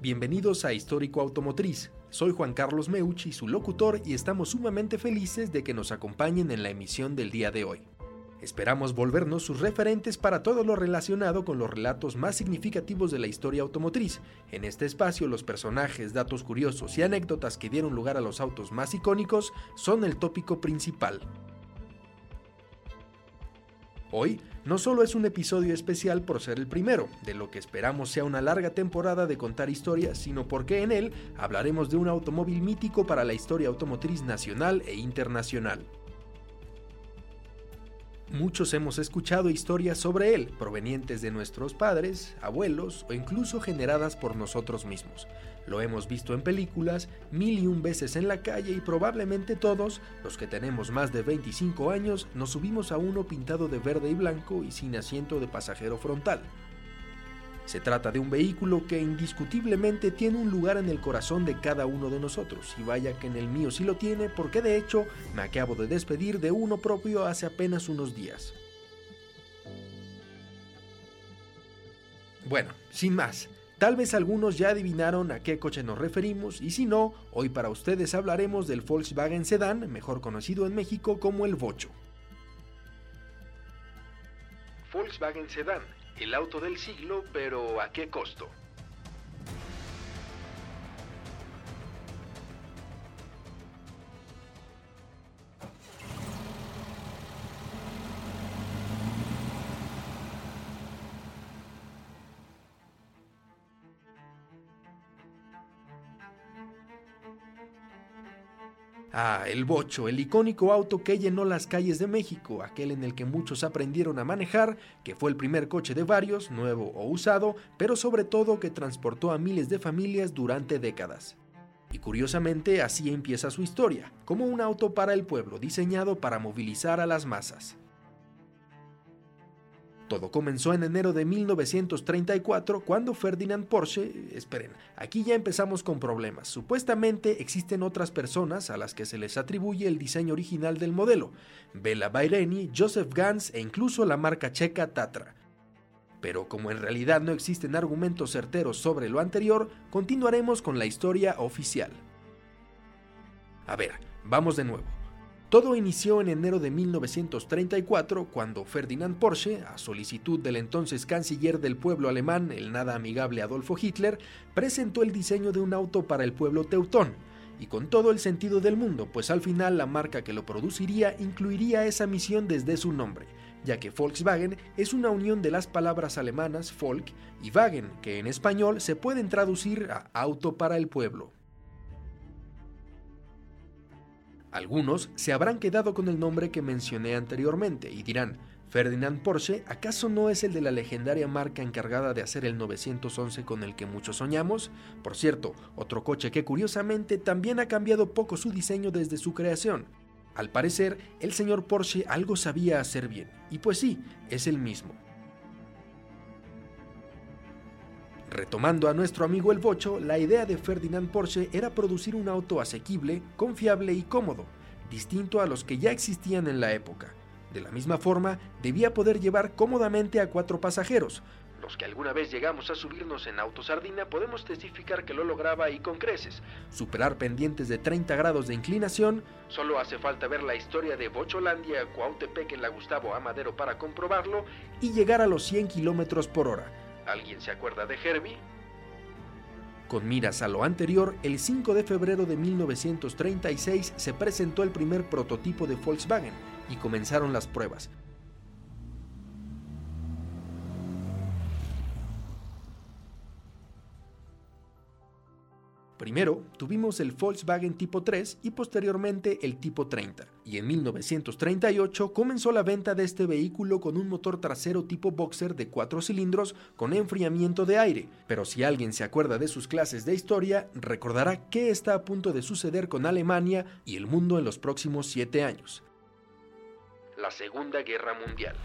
Bienvenidos a Histórico Automotriz. Soy Juan Carlos Meucci, su locutor, y estamos sumamente felices de que nos acompañen en la emisión del día de hoy. Esperamos volvernos sus referentes para todo lo relacionado con los relatos más significativos de la historia automotriz. En este espacio, los personajes, datos curiosos y anécdotas que dieron lugar a los autos más icónicos son el tópico principal. Hoy no solo es un episodio especial por ser el primero, de lo que esperamos sea una larga temporada de contar historias, sino porque en él hablaremos de un automóvil mítico para la historia automotriz nacional e internacional. Muchos hemos escuchado historias sobre él, provenientes de nuestros padres, abuelos o incluso generadas por nosotros mismos. Lo hemos visto en películas, mil y un veces en la calle y probablemente todos, los que tenemos más de 25 años, nos subimos a uno pintado de verde y blanco y sin asiento de pasajero frontal. Se trata de un vehículo que indiscutiblemente tiene un lugar en el corazón de cada uno de nosotros, y vaya que en el mío sí lo tiene, porque de hecho me acabo de despedir de uno propio hace apenas unos días. Bueno, sin más, tal vez algunos ya adivinaron a qué coche nos referimos, y si no, hoy para ustedes hablaremos del Volkswagen Sedan, mejor conocido en México como el Bocho. Volkswagen Sedan el auto del siglo, pero ¿a qué costo? Ah, el bocho, el icónico auto que llenó las calles de México, aquel en el que muchos aprendieron a manejar, que fue el primer coche de varios, nuevo o usado, pero sobre todo que transportó a miles de familias durante décadas. Y curiosamente así empieza su historia, como un auto para el pueblo diseñado para movilizar a las masas. Todo comenzó en enero de 1934 cuando Ferdinand Porsche, esperen, aquí ya empezamos con problemas. Supuestamente existen otras personas a las que se les atribuye el diseño original del modelo, Bela Baireni, Joseph Gans e incluso la marca checa Tatra. Pero como en realidad no existen argumentos certeros sobre lo anterior, continuaremos con la historia oficial. A ver, vamos de nuevo. Todo inició en enero de 1934 cuando Ferdinand Porsche, a solicitud del entonces canciller del pueblo alemán, el nada amigable Adolfo Hitler, presentó el diseño de un auto para el pueblo teutón, y con todo el sentido del mundo, pues al final la marca que lo produciría incluiría esa misión desde su nombre, ya que Volkswagen es una unión de las palabras alemanas Volk y Wagen, que en español se pueden traducir a auto para el pueblo. Algunos se habrán quedado con el nombre que mencioné anteriormente y dirán, Ferdinand Porsche, ¿acaso no es el de la legendaria marca encargada de hacer el 911 con el que muchos soñamos? Por cierto, otro coche que curiosamente también ha cambiado poco su diseño desde su creación. Al parecer, el señor Porsche algo sabía hacer bien, y pues sí, es el mismo. Retomando a nuestro amigo el Bocho, la idea de Ferdinand Porsche era producir un auto asequible, confiable y cómodo, distinto a los que ya existían en la época. De la misma forma, debía poder llevar cómodamente a cuatro pasajeros. Los que alguna vez llegamos a subirnos en auto sardina podemos testificar que lo lograba y con creces. Superar pendientes de 30 grados de inclinación, solo hace falta ver la historia de Bocholandia, Cuautepec en la Gustavo Amadero para comprobarlo, y llegar a los 100 kilómetros por hora ¿Alguien se acuerda de Herbie? Con miras a lo anterior, el 5 de febrero de 1936 se presentó el primer prototipo de Volkswagen y comenzaron las pruebas. Primero tuvimos el Volkswagen Tipo 3 y posteriormente el Tipo 30. Y en 1938 comenzó la venta de este vehículo con un motor trasero tipo boxer de 4 cilindros con enfriamiento de aire. Pero si alguien se acuerda de sus clases de historia, recordará qué está a punto de suceder con Alemania y el mundo en los próximos 7 años. La Segunda Guerra Mundial.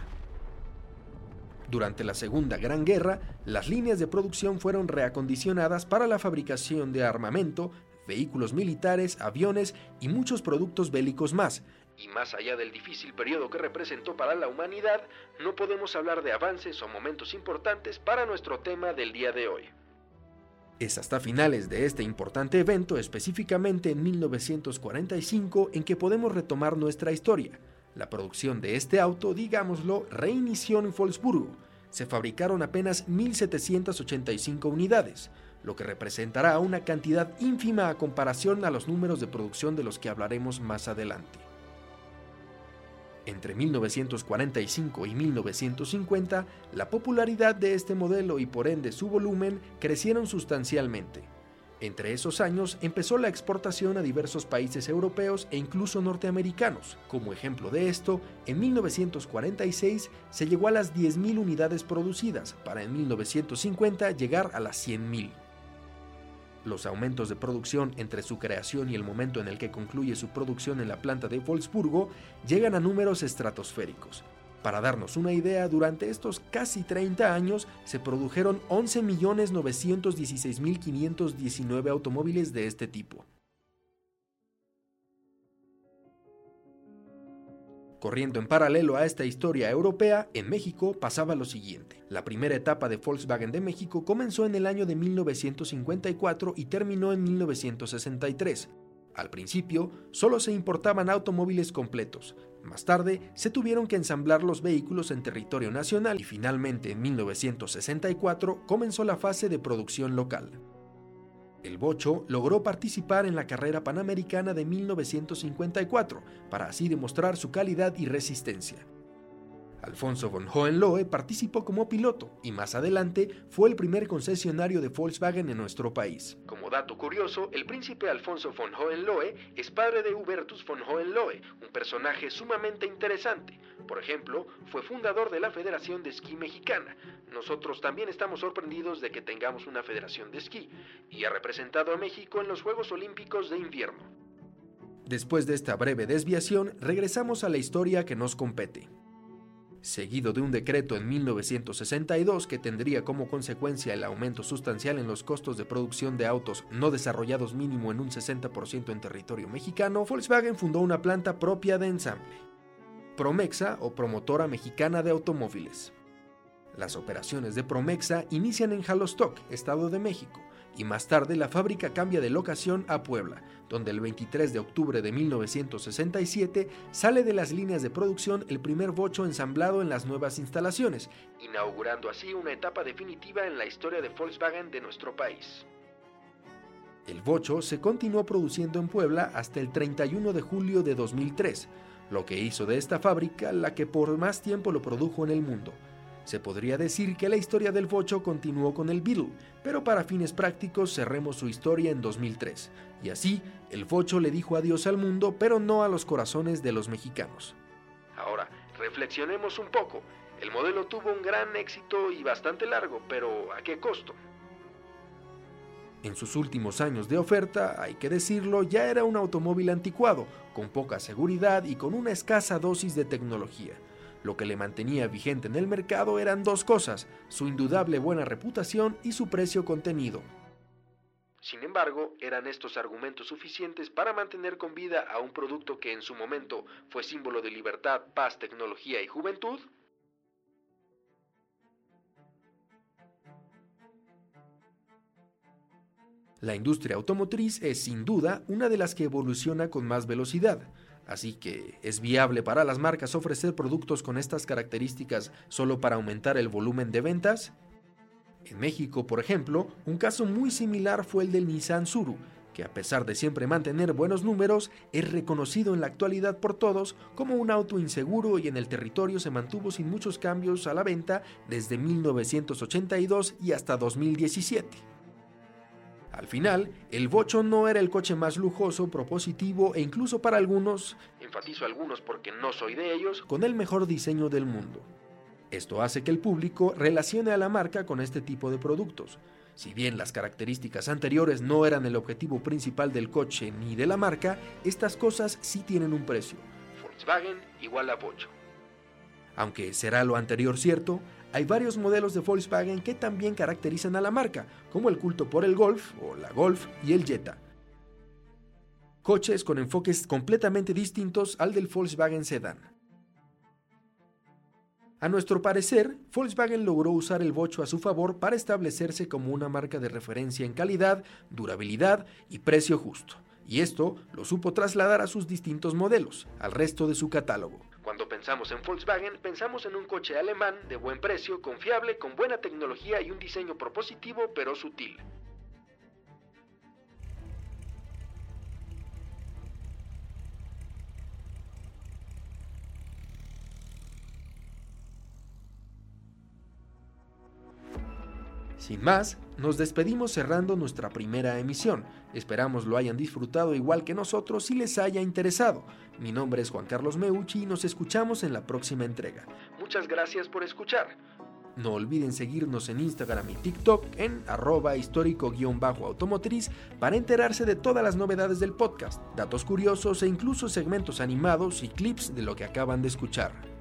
Durante la Segunda Gran Guerra, las líneas de producción fueron reacondicionadas para la fabricación de armamento, vehículos militares, aviones y muchos productos bélicos más. Y más allá del difícil periodo que representó para la humanidad, no podemos hablar de avances o momentos importantes para nuestro tema del día de hoy. Es hasta finales de este importante evento, específicamente en 1945, en que podemos retomar nuestra historia. La producción de este auto, digámoslo, reinició en Wolfsburgo. Se fabricaron apenas 1.785 unidades, lo que representará una cantidad ínfima a comparación a los números de producción de los que hablaremos más adelante. Entre 1945 y 1950, la popularidad de este modelo y por ende su volumen crecieron sustancialmente. Entre esos años empezó la exportación a diversos países europeos e incluso norteamericanos. Como ejemplo de esto, en 1946 se llegó a las 10.000 unidades producidas, para en 1950 llegar a las 100.000. Los aumentos de producción entre su creación y el momento en el que concluye su producción en la planta de Wolfsburgo llegan a números estratosféricos. Para darnos una idea, durante estos casi 30 años se produjeron 11.916.519 automóviles de este tipo. Corriendo en paralelo a esta historia europea, en México pasaba lo siguiente. La primera etapa de Volkswagen de México comenzó en el año de 1954 y terminó en 1963. Al principio, solo se importaban automóviles completos. Más tarde, se tuvieron que ensamblar los vehículos en territorio nacional y finalmente en 1964 comenzó la fase de producción local. El Bocho logró participar en la carrera panamericana de 1954 para así demostrar su calidad y resistencia. Alfonso von Hohenlohe participó como piloto y más adelante fue el primer concesionario de Volkswagen en nuestro país. Como dato curioso, el príncipe Alfonso von Hohenlohe es padre de Hubertus von Hohenlohe, un personaje sumamente interesante. Por ejemplo, fue fundador de la Federación de Esquí Mexicana. Nosotros también estamos sorprendidos de que tengamos una federación de esquí y ha representado a México en los Juegos Olímpicos de Invierno. Después de esta breve desviación, regresamos a la historia que nos compete seguido de un decreto en 1962 que tendría como consecuencia el aumento sustancial en los costos de producción de autos no desarrollados mínimo en un 60% en territorio mexicano, Volkswagen fundó una planta propia de ensamble, Promexa o Promotora Mexicana de Automóviles. Las operaciones de Promexa inician en Jalostoc, Estado de México, y más tarde la fábrica cambia de locación a Puebla, donde el 23 de octubre de 1967 sale de las líneas de producción el primer bocho ensamblado en las nuevas instalaciones, inaugurando así una etapa definitiva en la historia de Volkswagen de nuestro país. El bocho se continuó produciendo en Puebla hasta el 31 de julio de 2003, lo que hizo de esta fábrica la que por más tiempo lo produjo en el mundo, se podría decir que la historia del Bocho continuó con el Beetle, pero para fines prácticos cerremos su historia en 2003, y así el Bocho le dijo adiós al mundo, pero no a los corazones de los mexicanos. Ahora, reflexionemos un poco. El modelo tuvo un gran éxito y bastante largo, pero ¿a qué costo? En sus últimos años de oferta, hay que decirlo, ya era un automóvil anticuado, con poca seguridad y con una escasa dosis de tecnología. Lo que le mantenía vigente en el mercado eran dos cosas, su indudable buena reputación y su precio contenido. Sin embargo, ¿eran estos argumentos suficientes para mantener con vida a un producto que en su momento fue símbolo de libertad, paz, tecnología y juventud? La industria automotriz es sin duda una de las que evoluciona con más velocidad, Así que, ¿es viable para las marcas ofrecer productos con estas características solo para aumentar el volumen de ventas? En México, por ejemplo, un caso muy similar fue el del Nissan Suru, que a pesar de siempre mantener buenos números, es reconocido en la actualidad por todos como un auto inseguro y en el territorio se mantuvo sin muchos cambios a la venta desde 1982 y hasta 2017. Al final, el Bocho no era el coche más lujoso, propositivo e incluso para algunos, enfatizo algunos porque no soy de ellos, con el mejor diseño del mundo. Esto hace que el público relacione a la marca con este tipo de productos. Si bien las características anteriores no eran el objetivo principal del coche ni de la marca, estas cosas sí tienen un precio. Volkswagen igual a Bocho. Aunque será lo anterior cierto, hay varios modelos de Volkswagen que también caracterizan a la marca, como el culto por el Golf o la Golf y el Jetta. Coches con enfoques completamente distintos al del Volkswagen Sedan. A nuestro parecer, Volkswagen logró usar el bocho a su favor para establecerse como una marca de referencia en calidad, durabilidad y precio justo. Y esto lo supo trasladar a sus distintos modelos, al resto de su catálogo. Cuando pensamos en Volkswagen, pensamos en un coche alemán de buen precio, confiable, con buena tecnología y un diseño propositivo pero sutil. Sin más, nos despedimos cerrando nuestra primera emisión. Esperamos lo hayan disfrutado igual que nosotros y les haya interesado. Mi nombre es Juan Carlos Meucci y nos escuchamos en la próxima entrega. Muchas gracias por escuchar. No olviden seguirnos en Instagram y TikTok en arroba histórico-automotriz para enterarse de todas las novedades del podcast, datos curiosos e incluso segmentos animados y clips de lo que acaban de escuchar.